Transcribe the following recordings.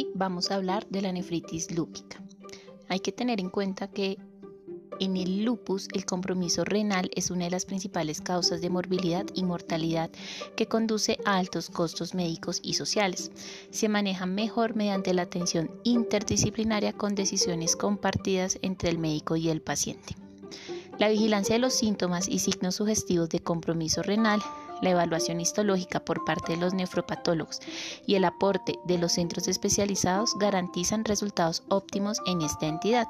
Hoy vamos a hablar de la nefritis lúpica. Hay que tener en cuenta que en el lupus el compromiso renal es una de las principales causas de morbilidad y mortalidad que conduce a altos costos médicos y sociales. Se maneja mejor mediante la atención interdisciplinaria con decisiones compartidas entre el médico y el paciente. La vigilancia de los síntomas y signos sugestivos de compromiso renal la evaluación histológica por parte de los nefropatólogos y el aporte de los centros especializados garantizan resultados óptimos en esta entidad,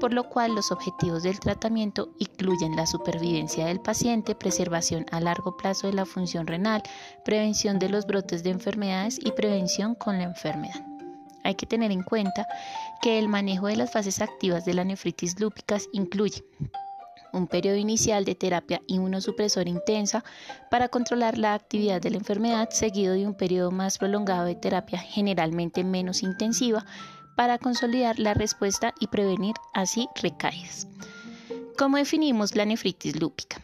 por lo cual los objetivos del tratamiento incluyen la supervivencia del paciente, preservación a largo plazo de la función renal, prevención de los brotes de enfermedades y prevención con la enfermedad. Hay que tener en cuenta que el manejo de las fases activas de la nefritis lúpicas incluye un periodo inicial de terapia inmunosupresora intensa para controlar la actividad de la enfermedad, seguido de un periodo más prolongado de terapia generalmente menos intensiva para consolidar la respuesta y prevenir así recaídas. ¿Cómo definimos la nefritis lúpica?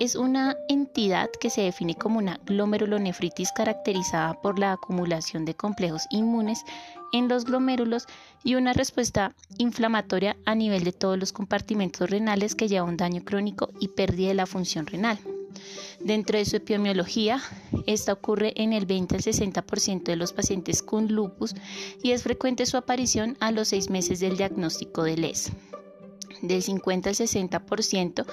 Es una entidad que se define como una glomerulonefritis caracterizada por la acumulación de complejos inmunes en los glomérulos y una respuesta inflamatoria a nivel de todos los compartimentos renales que lleva un daño crónico y pérdida de la función renal. Dentro de su epidemiología, esta ocurre en el 20 al 60% de los pacientes con lupus y es frecuente su aparición a los seis meses del diagnóstico de LES del 50 al 60%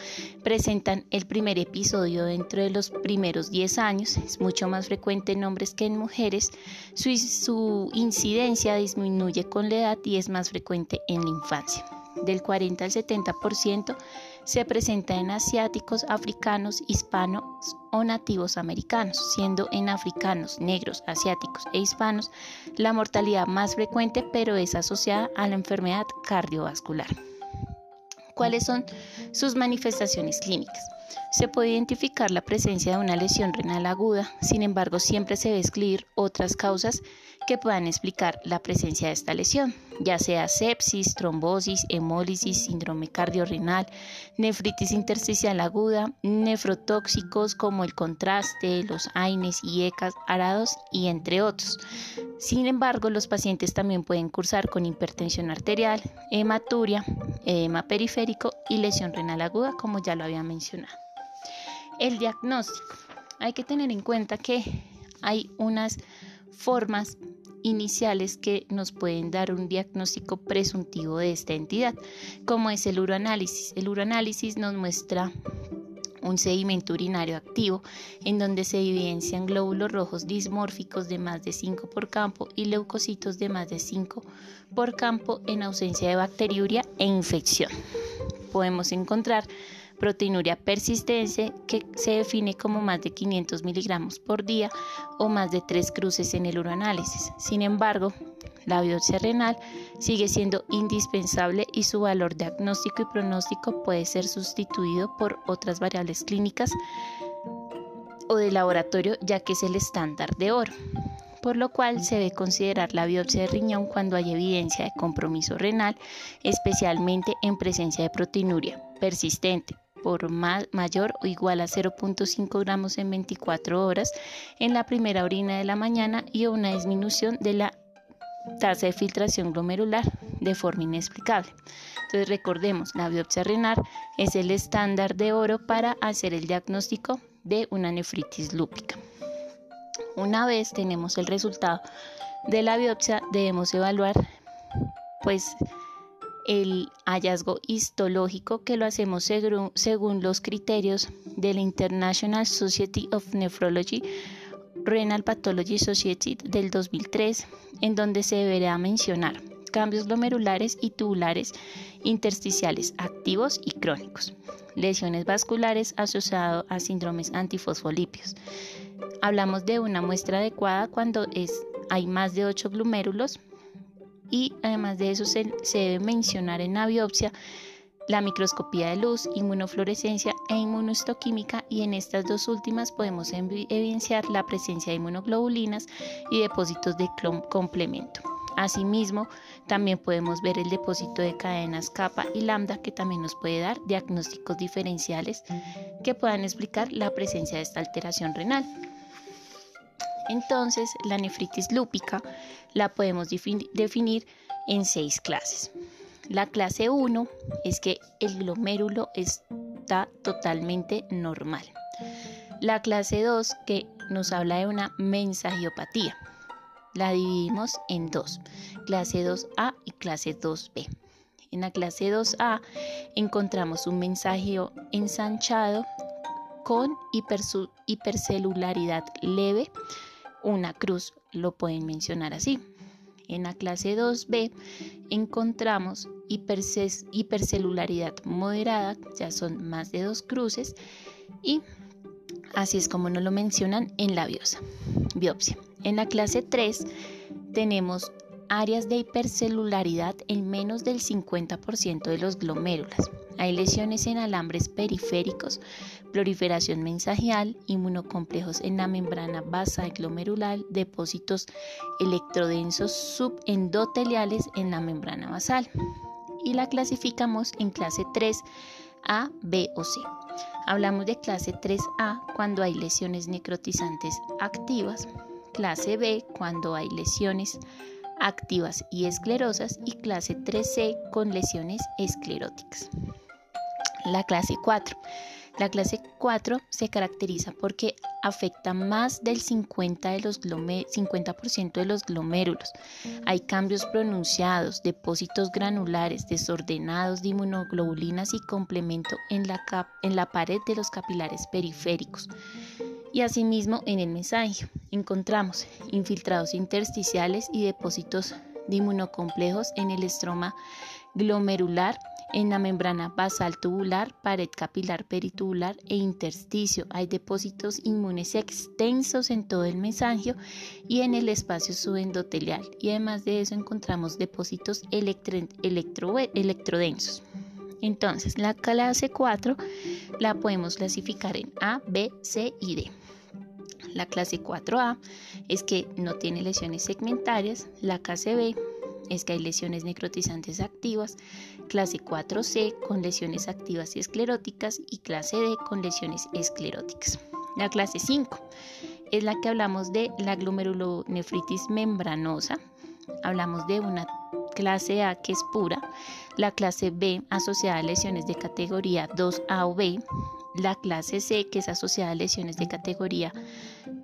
presentan el primer episodio dentro de los primeros 10 años. Es mucho más frecuente en hombres que en mujeres. Su, incidencia disminuye con la edad y es más frecuente en la infancia. Del 40 al 70% se presenta en asiáticos, africanos, hispanos o nativos americanos, siendo en africanos, negros, asiáticos e hispanos la mortalidad más frecuente, pero es asociada a la enfermedad cardiovascular. ¿Cuáles son sus manifestaciones clínicas? Se puede identificar la presencia de una lesión renal aguda, sin embargo siempre se debe excluir otras causas que puedan explicar la presencia de esta lesión, ya sea sepsis, trombosis, hemólisis, síndrome cardiorrenal, nefritis intersticial aguda, nefrotóxicos como el contraste, los AINES y ECAS arados y entre otros. Sin embargo, los pacientes también pueden cursar con hipertensión arterial, hematuria, edema periférico y lesión renal aguda, como ya lo había mencionado. El diagnóstico. Hay que tener en cuenta que hay unas formas iniciales que nos pueden dar un diagnóstico presuntivo de esta entidad, como es el uroanálisis. El uroanálisis nos muestra un sedimento urinario activo en donde se evidencian glóbulos rojos dismórficos de más de 5 por campo y leucocitos de más de 5 por campo en ausencia de bacteriuria e infección. Podemos encontrar proteinuria persistente que se define como más de 500 miligramos por día o más de tres cruces en el uroanálisis. Sin embargo, la biopsia renal sigue siendo indispensable y su valor diagnóstico y pronóstico puede ser sustituido por otras variables clínicas o de laboratorio ya que es el estándar de oro por lo cual se debe considerar la biopsia de riñón cuando hay evidencia de compromiso renal, especialmente en presencia de proteinuria persistente, por mayor o igual a 0.5 gramos en 24 horas en la primera orina de la mañana y una disminución de la tasa de filtración glomerular de forma inexplicable. Entonces recordemos, la biopsia renal es el estándar de oro para hacer el diagnóstico de una nefritis lúpica. Una vez tenemos el resultado de la biopsia, debemos evaluar pues el hallazgo histológico que lo hacemos según, los criterios de la International Society of Nephrology Renal Pathology Society del 2003, en donde se deberá mencionar cambios glomerulares y tubulares intersticiales activos y crónicos, lesiones vasculares asociadas a síndromes antifosfolipios. Hablamos de una muestra adecuada cuando es, hay más de 8 glomérulos y además de eso se, debe mencionar en la biopsia la microscopía de luz, inmunofluorescencia e inmunohistoquímica y en estas dos últimas podemos evidenciar la presencia de inmunoglobulinas y depósitos de complemento. Asimismo, también podemos ver el depósito de cadenas kappa y lambda que también nos puede dar diagnósticos diferenciales que puedan explicar la presencia de esta alteración renal. Entonces, la nefritis lúpica la podemos definir en seis clases. La clase 1 es que el glomérulo está totalmente normal. La clase 2 que nos habla de una mensagiopatía. La dividimos en dos, clase 2A y clase 2B. En la clase 2A encontramos un mensajeo ensanchado con hipercelularidad leve, una cruz, lo pueden mencionar así. En la clase 2B encontramos hipercelularidad moderada, ya son más de dos cruces, y así es como nos lo mencionan en la biopsia. En la clase 3 tenemos áreas de hipercelularidad en menos del 50% de los glomérulos. Hay lesiones en alambres periféricos, proliferación mensajial, inmunocomplejos en la membrana basal glomerular, depósitos electrodensos subendoteliales en la membrana basal. Y la clasificamos en clase 3 A, B o C. Hablamos de clase 3A cuando hay lesiones necrotizantes activas, clase B cuando hay lesiones activas y esclerosas y clase 3C con lesiones escleróticas. La clase 4. La clase 4 se caracteriza porque afecta más del 50%, de los, 50 de los glomérulos. Hay cambios pronunciados, depósitos granulares, desordenados de inmunoglobulinas y complemento en la, en la pared de los capilares periféricos. Y asimismo en el mensaje encontramos infiltrados intersticiales y depósitos de inmunocomplejos en el estroma glomerular, en la membrana basal tubular, pared capilar peritubular e intersticio. Hay depósitos inmunes extensos en todo el mesangio y en el espacio subendotelial. Y además de eso encontramos depósitos electrodensos. Entonces, la clase 4 la podemos clasificar en A, B, C y D. La clase 4A es que no tiene lesiones segmentarias. La clase B es que hay lesiones necrotizantes activas. Clase 4C con lesiones activas y escleróticas. Y clase D con lesiones escleróticas. La clase 5 es la que hablamos de la glomerulonefritis membranosa. Hablamos de una clase A que es pura, la clase B asociada a lesiones de categoría 2A o B, la clase C que es asociada a lesiones de categoría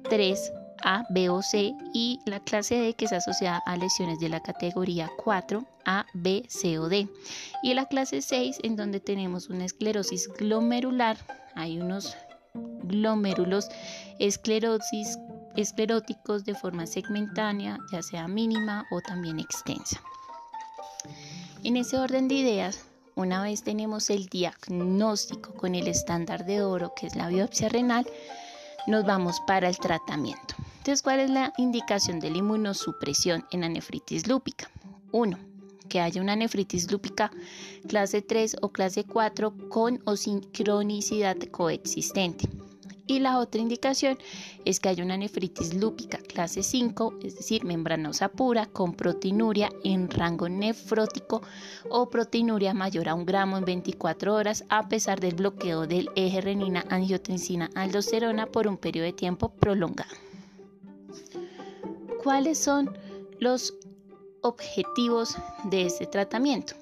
3, A, B o C y la clase D que es asociada a lesiones de la categoría 4, A, B, C o D. Y la clase 6 en donde tenemos una esclerosis glomerular, hay unos glomérulos esclerosis, escleróticos de forma segmentánea, ya sea mínima o también extensa. En ese orden de ideas, una vez tenemos el diagnóstico con el estándar de oro, que es la biopsia renal, nos vamos para el tratamiento. Entonces, ¿cuál es la indicación de la inmunosupresión en la nefritis lúpica? Uno, que haya una nefritis lúpica clase 3 o clase 4 con o sin cronicidad coexistente. Y la otra indicación es que haya una nefritis lúpica clase 5, es decir, membranosa pura, con proteinuria en rango nefrótico o proteinuria mayor a un gramo en 24 horas, a pesar del bloqueo del eje renina-angiotensina-aldosterona por un periodo de tiempo prolongado. ¿Cuáles son los objetivos de este tratamiento?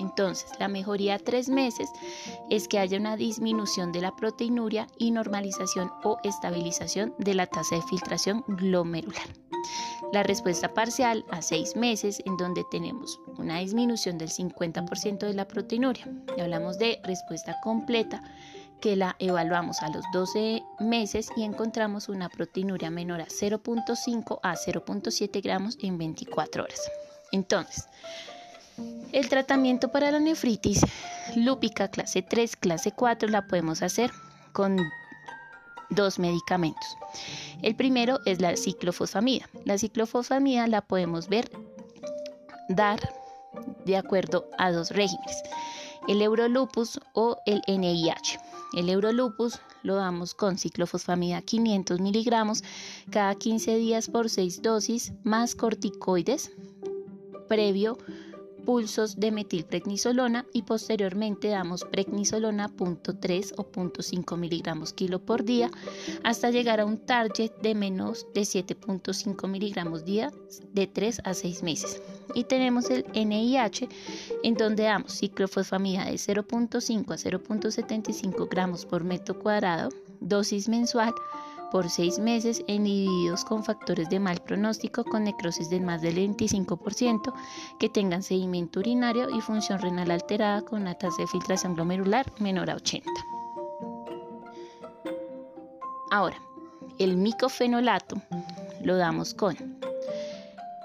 Entonces, la mejoría a tres meses es que haya una disminución de la proteinuria y normalización o estabilización de la tasa de filtración glomerular. La respuesta parcial a seis meses, en donde tenemos una disminución del 50% de la proteinuria. Y hablamos de respuesta completa, que la evaluamos a los 12 meses y encontramos una proteinuria menor a 0.5 a 0.7 gramos en 24 horas. Entonces, el tratamiento para la nefritis lúpica clase 3, clase 4 la podemos hacer con dos medicamentos. El primero es la ciclofosfamida. La ciclofosfamida la podemos ver dar de acuerdo a dos regímenes, el Eurolupus o el NIH. El Eurolupus lo damos con ciclofosfamida 500 miligramos cada 15 días por 6 dosis más corticoides previo pulsos de metilprednisolona y posteriormente damos prednisolona 0.3 o 0.5 miligramos kilo por día hasta llegar a un target de menos de 7.5 miligramos día de 3 a 6 meses. Y tenemos el NIH en donde damos ciclofosfamida de 0.5 a 0.75 gramos por metro cuadrado, dosis mensual por seis meses en individuos con factores de mal pronóstico con necrosis de más del 25%, que tengan sedimento urinario y función renal alterada con una tasa de filtración glomerular menor a 80. Ahora, el micofenolato lo damos con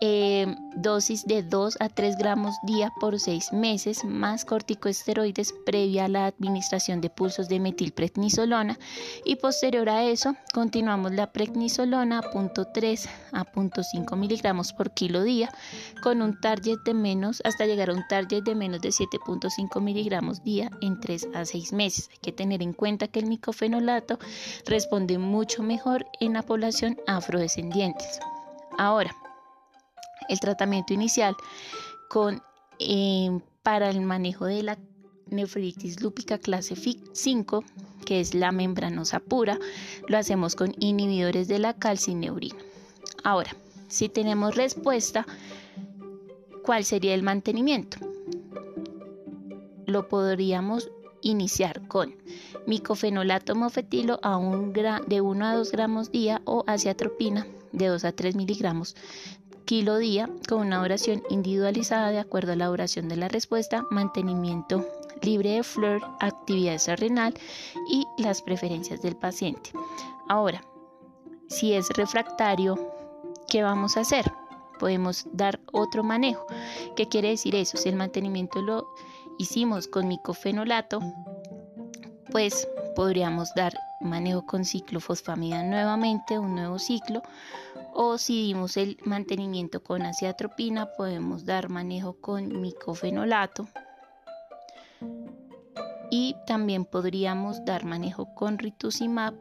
eh, dosis de 2 a 3 gramos día por 6 meses más corticosteroides previa a la administración de pulsos de metilprednisolona y posterior a eso continuamos la prednisolona a 0.3 a 0.5 miligramos por kilo día con un target de menos hasta llegar a un target de menos de 7.5 miligramos día en 3 a 6 meses. Hay que tener en cuenta que el micofenolato responde mucho mejor en la población afrodescendientes. Ahora, el tratamiento inicial con, eh, para el manejo de la nefritis lúpica clase 5, que es la membranosa pura, lo hacemos con inhibidores de la calcineurina. Ahora, si tenemos respuesta, ¿cuál sería el mantenimiento? Lo podríamos iniciar con micofenolato mofetilo a un de 1 a 2 gramos día o aciatropina de 2 a 3 miligramos kilo día con una oración individualizada de acuerdo a la duración de la respuesta, mantenimiento libre de flor, actividad renal y las preferencias del paciente. Ahora, si es refractario, ¿qué vamos a hacer? Podemos dar otro manejo. ¿Qué quiere decir eso? Si el mantenimiento lo hicimos con micofenolato, pues podríamos dar manejo con ciclofosfamida nuevamente, un nuevo ciclo, o si dimos el mantenimiento con aciatropina, podemos dar manejo con micofenolato y también podríamos dar manejo con rituximab,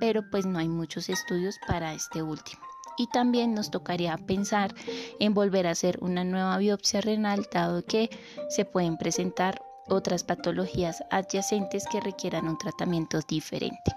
pero pues no hay muchos estudios para este último. Y también nos tocaría pensar en volver a hacer una nueva biopsia renal, dado que se pueden presentar otras patologías adyacentes que requieran un tratamiento diferente.